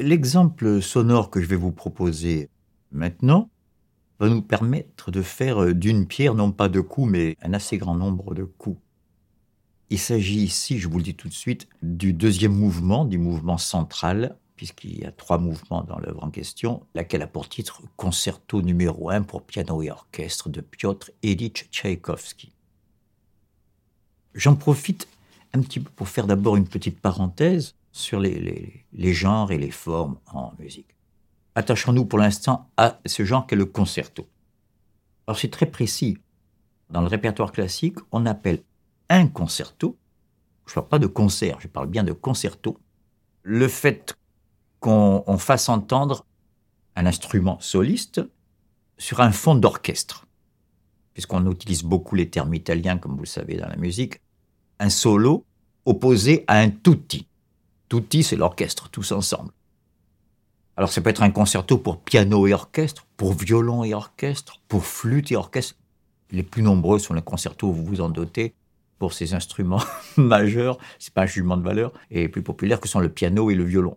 L'exemple sonore que je vais vous proposer maintenant va nous permettre de faire euh, d'une pierre non pas deux coups, mais un assez grand nombre de coups. Il s'agit ici, je vous le dis tout de suite, du deuxième mouvement, du mouvement central, puisqu'il y a trois mouvements dans l'œuvre en question, laquelle a pour titre Concerto numéro 1 pour piano et orchestre de Piotr Ilyich Tchaïkovski. J'en profite un petit peu pour faire d'abord une petite parenthèse sur les, les genres et les formes en musique attachons-nous pour l'instant à ce genre qu'est le concerto. Alors c'est très précis. Dans le répertoire classique, on appelle un concerto, je ne parle pas de concert, je parle bien de concerto, le fait qu'on fasse entendre un instrument soliste sur un fond d'orchestre. Puisqu'on utilise beaucoup les termes italiens, comme vous le savez, dans la musique, un solo opposé à un tutti. Tutti, c'est l'orchestre, tous ensemble. Alors ça peut être un concerto pour piano et orchestre, pour violon et orchestre, pour flûte et orchestre. Les plus nombreux sont les concertos, vous vous en dotez, pour ces instruments majeurs, c'est pas un jugement de valeur, et plus populaires que sont le piano et le violon.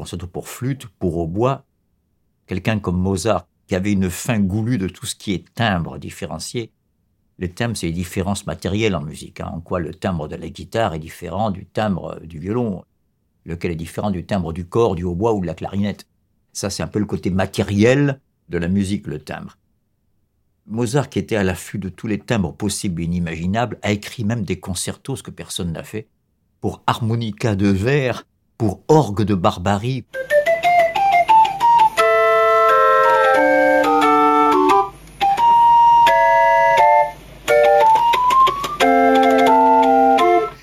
Concerto pour flûte, pour hautbois. Quelqu'un comme Mozart, qui avait une fin goulue de tout ce qui est timbre différencié. Le timbre, c'est les différences matérielles en musique. Hein. en quoi le timbre de la guitare est différent du timbre du violon, lequel est différent du timbre du corps, du hautbois ou de la clarinette. Ça, c'est un peu le côté matériel de la musique, le timbre. Mozart, qui était à l'affût de tous les timbres possibles et inimaginables, a écrit même des concertos, ce que personne n'a fait, pour harmonica de verre pour orgue de barbarie.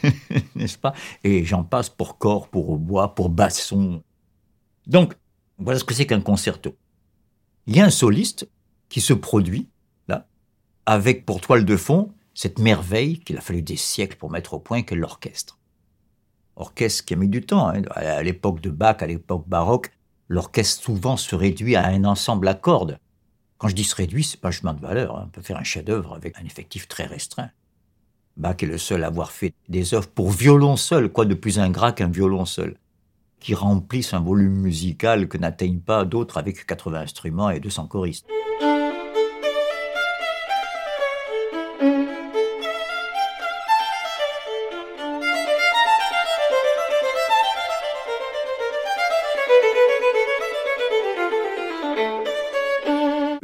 N'est-ce pas? Et j'en passe pour corps, pour bois, pour basson. Donc, voilà ce que c'est qu'un concerto. Il y a un soliste qui se produit, là, avec pour toile de fond cette merveille qu'il a fallu des siècles pour mettre au point qu'est l'orchestre orchestre qui a mis du temps. Hein. À l'époque de Bach, à l'époque baroque, l'orchestre souvent se réduit à un ensemble à cordes. Quand je dis se réduit, c'est pas chemin de valeur. Hein. On peut faire un chef-d'œuvre avec un effectif très restreint. Bach est le seul à avoir fait des œuvres pour violon seul, quoi de plus ingrat qu'un violon seul, qui remplissent un volume musical que n'atteignent pas d'autres avec 80 instruments et 200 choristes.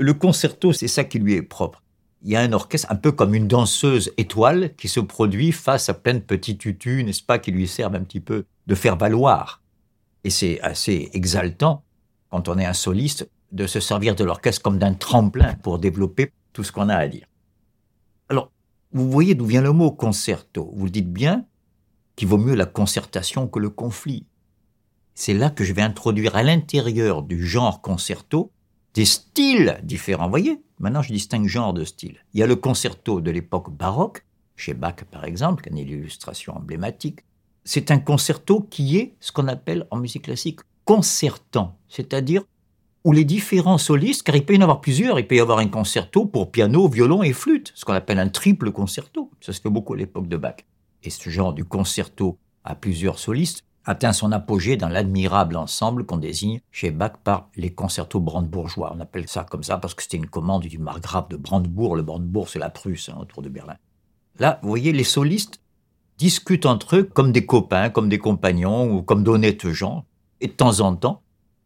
Le concerto, c'est ça qui lui est propre. Il y a un orchestre un peu comme une danseuse étoile qui se produit face à plein de petits tutus, n'est-ce pas, qui lui servent un petit peu de faire valoir. Et c'est assez exaltant, quand on est un soliste, de se servir de l'orchestre comme d'un tremplin pour développer tout ce qu'on a à dire. Alors, vous voyez d'où vient le mot concerto. Vous le dites bien, qu'il vaut mieux la concertation que le conflit. C'est là que je vais introduire à l'intérieur du genre concerto des styles différents. Vous voyez, maintenant je distingue genre de styles. Il y a le concerto de l'époque baroque, chez Bach par exemple, qui est une illustration emblématique. C'est un concerto qui est ce qu'on appelle en musique classique concertant, c'est-à-dire où les différents solistes, car il peut y en avoir plusieurs, il peut y avoir un concerto pour piano, violon et flûte, ce qu'on appelle un triple concerto. Ça se fait beaucoup à l'époque de Bach. Et ce genre du concerto à plusieurs solistes atteint son apogée dans l'admirable ensemble qu'on désigne chez Bach par les concertos brandebourgeois. On appelle ça comme ça parce que c'était une commande du margrave de Brandebourg. Le Brandebourg, c'est la Prusse hein, autour de Berlin. Là, vous voyez, les solistes discutent entre eux comme des copains, comme des compagnons ou comme d'honnêtes gens. Et de temps en temps,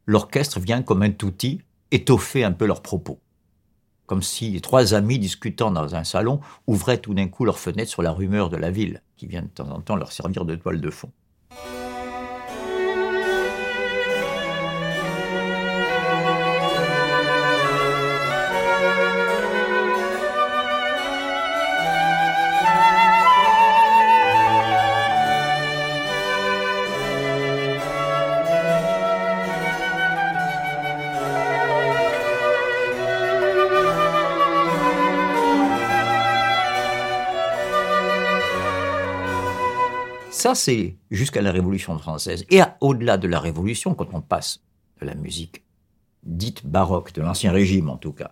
l'orchestre vient comme un outil étoffer un peu leurs propos. Comme si trois amis discutant dans un salon ouvraient tout d'un coup leurs fenêtres sur la rumeur de la ville, qui vient de temps en temps leur servir de toile de fond. Ça, c'est jusqu'à la Révolution française. Et au-delà de la Révolution, quand on passe de la musique dite baroque, de l'Ancien Régime en tout cas,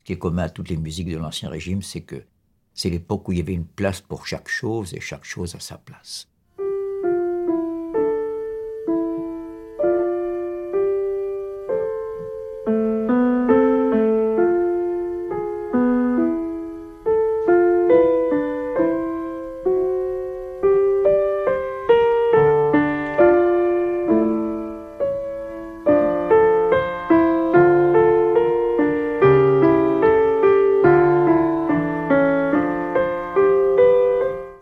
ce qui est commun à toutes les musiques de l'Ancien Régime, c'est que c'est l'époque où il y avait une place pour chaque chose et chaque chose à sa place.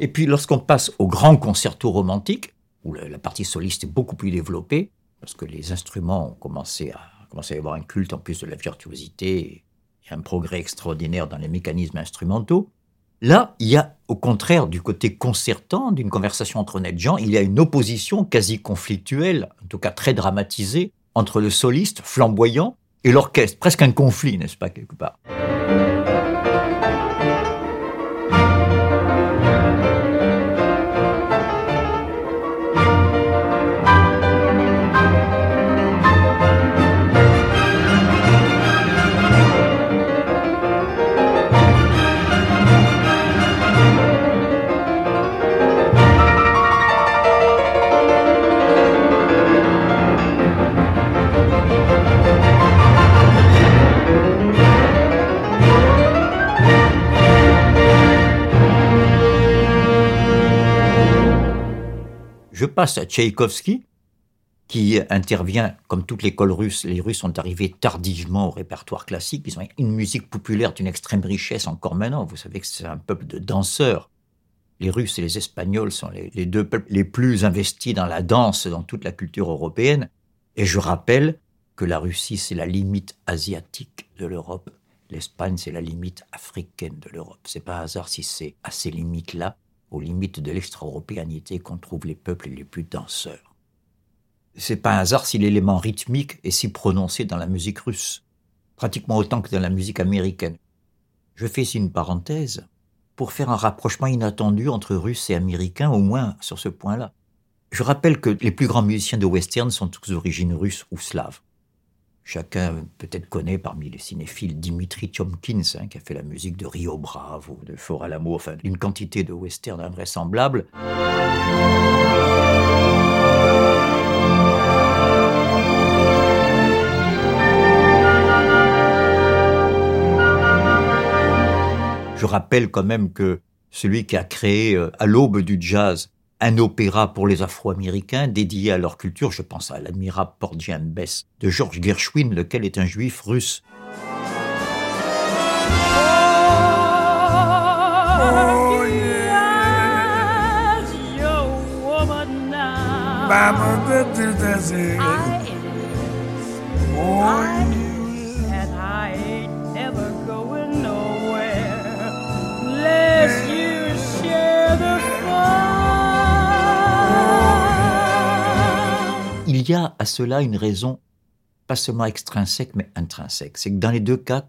Et puis lorsqu'on passe au grand concerto romantique, où la, partie soliste est beaucoup plus développée, parce que les instruments ont commencé à, à y avoir un culte en plus de la virtuosité, et un progrès extraordinaire dans les mécanismes instrumentaux. Là, il y a au contraire du côté concertant d'une conversation entre honnêtes gens, il y a une opposition quasi conflictuelle, en tout cas très dramatisée, entre le soliste flamboyant et l'orchestre, presque un conflit, n'est-ce pas, quelque part? Je passe à Tchaïkovski, qui intervient, comme toute l'école russe, les Russes sont arrivés tardivement au répertoire classique, ils ont une musique populaire d'une extrême richesse encore maintenant, vous savez que c'est un peuple de danseurs. Les Russes et les Espagnols sont les, deux peuples les plus investis dans la danse dans toute la culture européenne, et je rappelle que la Russie c'est la limite asiatique de l'Europe, l'Espagne c'est la limite africaine de l'Europe. C'est pas un hasard si c'est à ces limites-là aux limites de l'extra-européanité qu'on trouve les peuples les plus danseurs. C'est pas un hasard si l'élément rythmique est si prononcé dans la musique russe, pratiquement autant que dans la musique américaine. Je fais ici une parenthèse pour faire un rapprochement inattendu entre russes et américains, au moins sur ce point-là. Je rappelle que les plus grands musiciens de western sont tous d'origine russe ou slave. Chacun peut-être connaît parmi les cinéphiles Dimitri Chomkins, hein, qui a fait la musique de Rio Bravo, de Fort Alamo, enfin d'une quantité de westerns invraisemblables. Je rappelle quand même que celui qui a créé euh, à l'aube du jazz un opéra pour les Afro-Américains dédié à leur culture, je pense à l'admirable Porgy and Bess de George Gershwin, lequel est un juif russe. Il y a à cela une raison pas seulement extrinsèque, mais intrinsèque. C'est que dans les deux cas,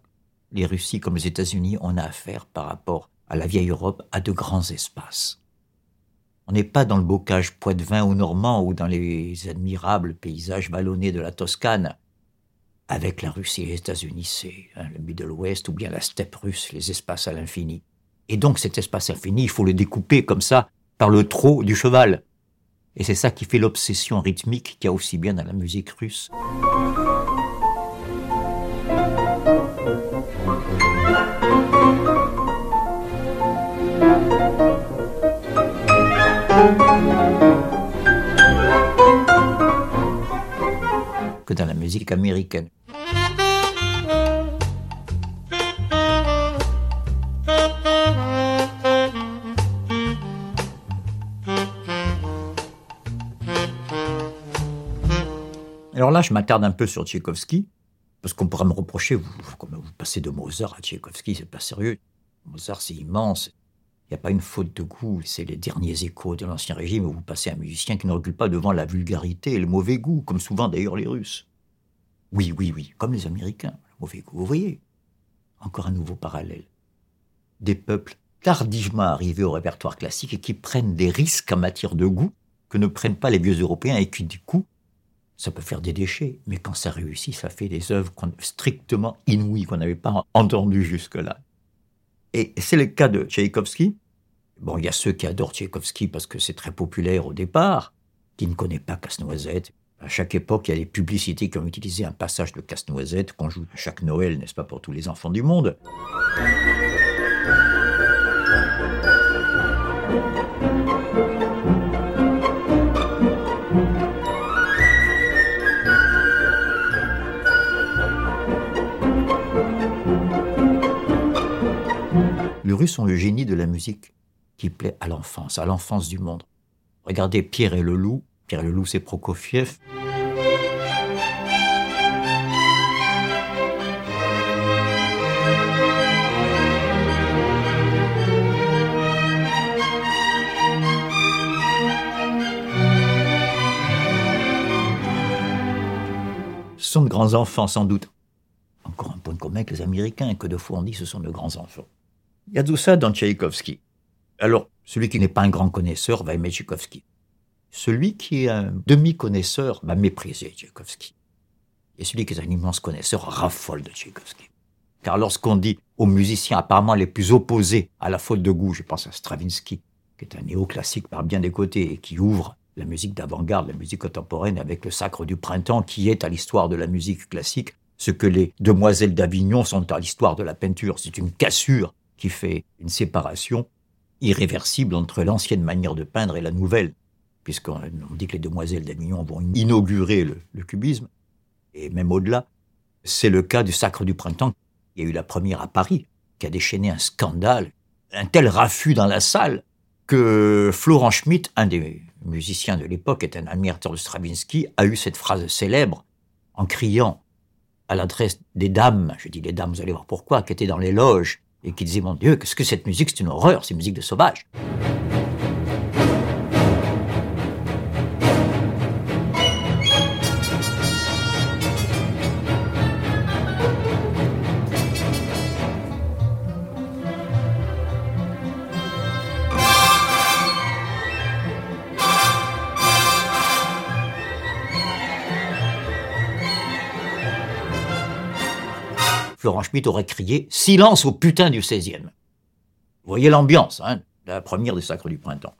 les Russies comme les États-Unis, on a affaire par rapport à la vieille Europe à de grands espaces. On n'est pas dans le bocage poitevin ou normand ou dans les admirables paysages vallonnés de la Toscane. Avec la Russie et les États-Unis, c'est hein, le Middle West ou bien la steppe russe, les espaces à l'infini. Et donc cet espace infini, il faut le découper comme ça par le trot du cheval. Et c'est ça qui fait l'obsession rythmique qu'il y a aussi bien dans la musique russe. que dans la musique américaine. Alors là, je m'attarde un peu sur Tchaïkovski, parce qu'on pourra me reprocher, vous, passez de Mozart à Tchaïkovski, c'est pas sérieux. Mozart, c'est immense. Il n'y a pas une faute de goût. C'est les derniers échos de l'Ancien Régime où vous passez un musicien qui ne recule pas devant la vulgarité et le mauvais goût, comme souvent d'ailleurs les Russes. Oui, oui, oui, comme les Américains, le mauvais goût. Vous voyez Encore un nouveau parallèle. Des peuples tardivement arrivés au répertoire classique et qui prennent des risques en matière de goût que ne prennent pas les vieux Européens et qui, du coup, ça peut faire des déchets, mais quand ça réussit, ça fait des œuvres strictement inouïes qu'on n'avait pas entendues jusque-là. Et c'est le cas de Tchaïkovski. Bon, il y a ceux qui adorent Tchaïkovski parce que c'est très populaire au départ, qui ne connaissent pas Casse-Noisette. À chaque époque, il y a des publicités qui ont utilisé un passage de Casse-Noisette qu'on joue à chaque Noël, n'est-ce pas, pour tous les enfants du monde. Les Russes ont le génie de la musique qui plaît à l'enfance, à l'enfance du monde. Regardez Pierre et le loup. Pierre et le loup, c'est Prokofiev. Sont de grands enfants, sans doute. Encore un point commun avec les Américains, que de fois on dit ce sont de grands enfants. Il y a tout ça dans Tchaïkovski. Alors, celui qui n'est pas un grand connaisseur va aimer Tchaïkovski. Celui qui est un demi-connaisseur va mépriser Tchaïkovski. Et celui qui est un immense connaisseur raffole de Tchaïkovski. Car lorsqu'on dit aux musiciens apparemment les plus opposés à la faute de goût, je pense à Stravinsky, qui est un néoclassique par bien des côtés et qui ouvre la musique d'avant-garde, la musique contemporaine avec le sacre du printemps qui est à l'histoire de la musique classique, ce que les demoiselles d'Avignon sont à l'histoire de la peinture. C'est une cassure qui fait une séparation irréversible entre l'ancienne manière de peindre et la nouvelle, puisqu'on dit que les demoiselles d'Avignon vont inaugurer le, cubisme, et même au-delà. C'est le cas du Sacre du Printemps. Il y a eu la première à Paris, qui a déchaîné un scandale, un tel raffut dans la salle, que Florent Schmitt, un des musiciens de l'époque, est un admirateur de Stravinsky, a eu cette phrase célèbre en criant à l'adresse des dames, je dis les dames, vous allez voir pourquoi, qui étaient dans les loges, et qui disait Mon Dieu, qu'est-ce que cette musique C'est une horreur, c'est une musique de sauvage. Florent Schmitt aurait crié Silence au putain du 16e. Vous voyez l'ambiance, hein, la première des Sacres du Printemps.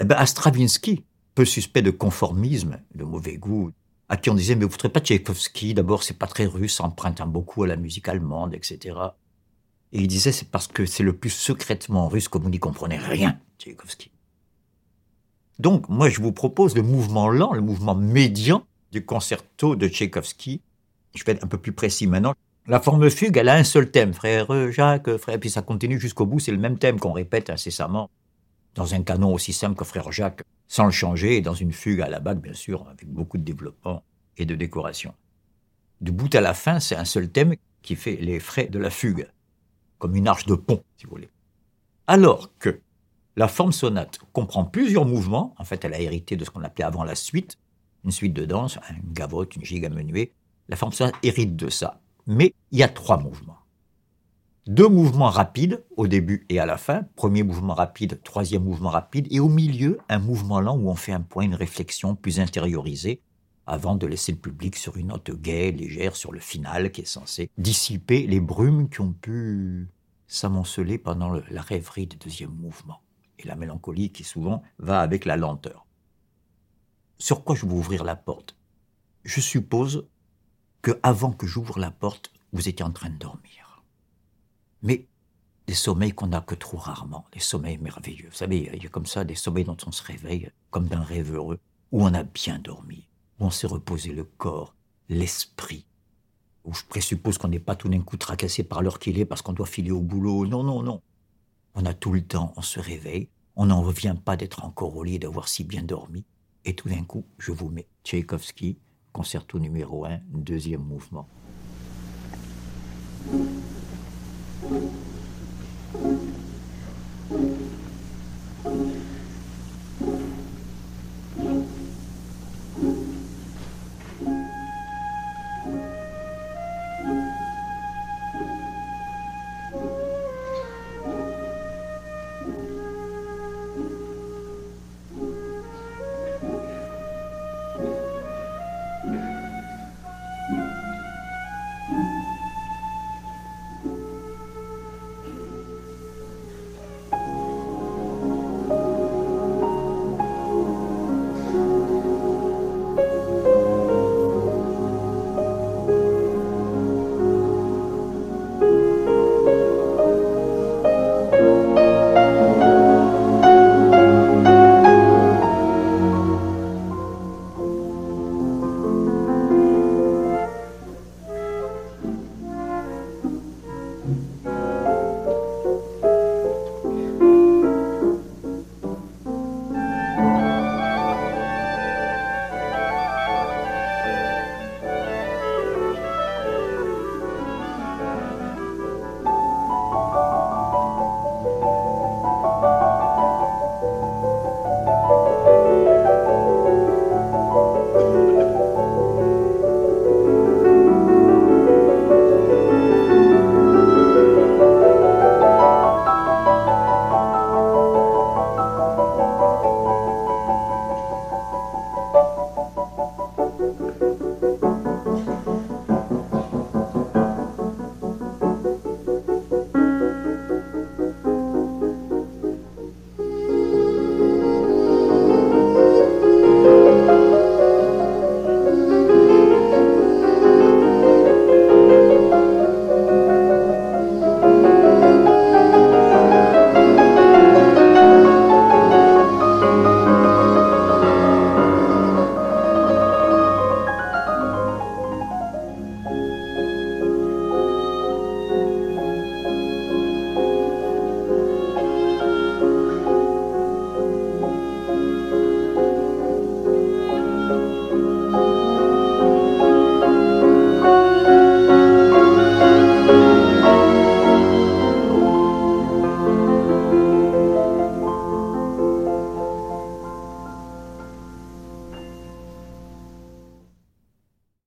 Eh bien, à Stravinsky, peu suspect de conformisme, de mauvais goût, à qui on disait Mais vous ne pas Tchaïkovski, d'abord, c'est pas très russe, empruntant beaucoup à la musique allemande, etc. Et il disait C'est parce que c'est le plus secrètement russe que vous n'y comprenez rien, Tchaïkovski. Donc, moi, je vous propose le mouvement lent, le mouvement médian du concerto de Tchaïkovski. Je vais être un peu plus précis maintenant. La forme fugue, elle a un seul thème, frère Jacques, frère, puis ça continue jusqu'au bout, c'est le même thème qu'on répète incessamment dans un canon aussi simple que frère Jacques, sans le changer, et dans une fugue à la bague, bien sûr, avec beaucoup de développement et de décoration. Du bout à la fin, c'est un seul thème qui fait les frais de la fugue, comme une arche de pont, si vous voulez. Alors que la forme sonate comprend plusieurs mouvements, en fait, elle a hérité de ce qu'on appelait avant la suite, une suite de danse, une gavotte, une gigue menuée. La forme sonate hérite de ça mais il y a trois mouvements. Deux mouvements rapides au début et à la fin, premier mouvement rapide, troisième mouvement rapide, et au milieu, un mouvement lent où on fait un point, une réflexion plus intériorisée, avant de laisser le public sur une note gaie, légère, sur le final qui est censé dissiper les brumes qui ont pu s'amonceler pendant la rêverie du deuxième mouvement, et la mélancolie qui souvent va avec la lenteur. Sur quoi je vais ouvrir la porte? Je suppose que avant que j'ouvre la porte, vous étiez en train de dormir. Mais des sommeils qu'on n'a que trop rarement, des sommeils merveilleux. Vous savez, il y a comme ça des sommeils dont on se réveille comme d'un rêve heureux, où on a bien dormi, où on s'est reposé le corps, l'esprit, où je présuppose qu'on n'est pas tout d'un coup tracassé par l'heure qu'il est parce qu'on doit filer au boulot. Non, non, non. On a tout le temps, on se réveille, on n'en revient pas d'être encore au lit, d'avoir si bien dormi. Et tout d'un coup, je vous mets Tchaïkovski, concerto numéro 1, deuxième mouvement.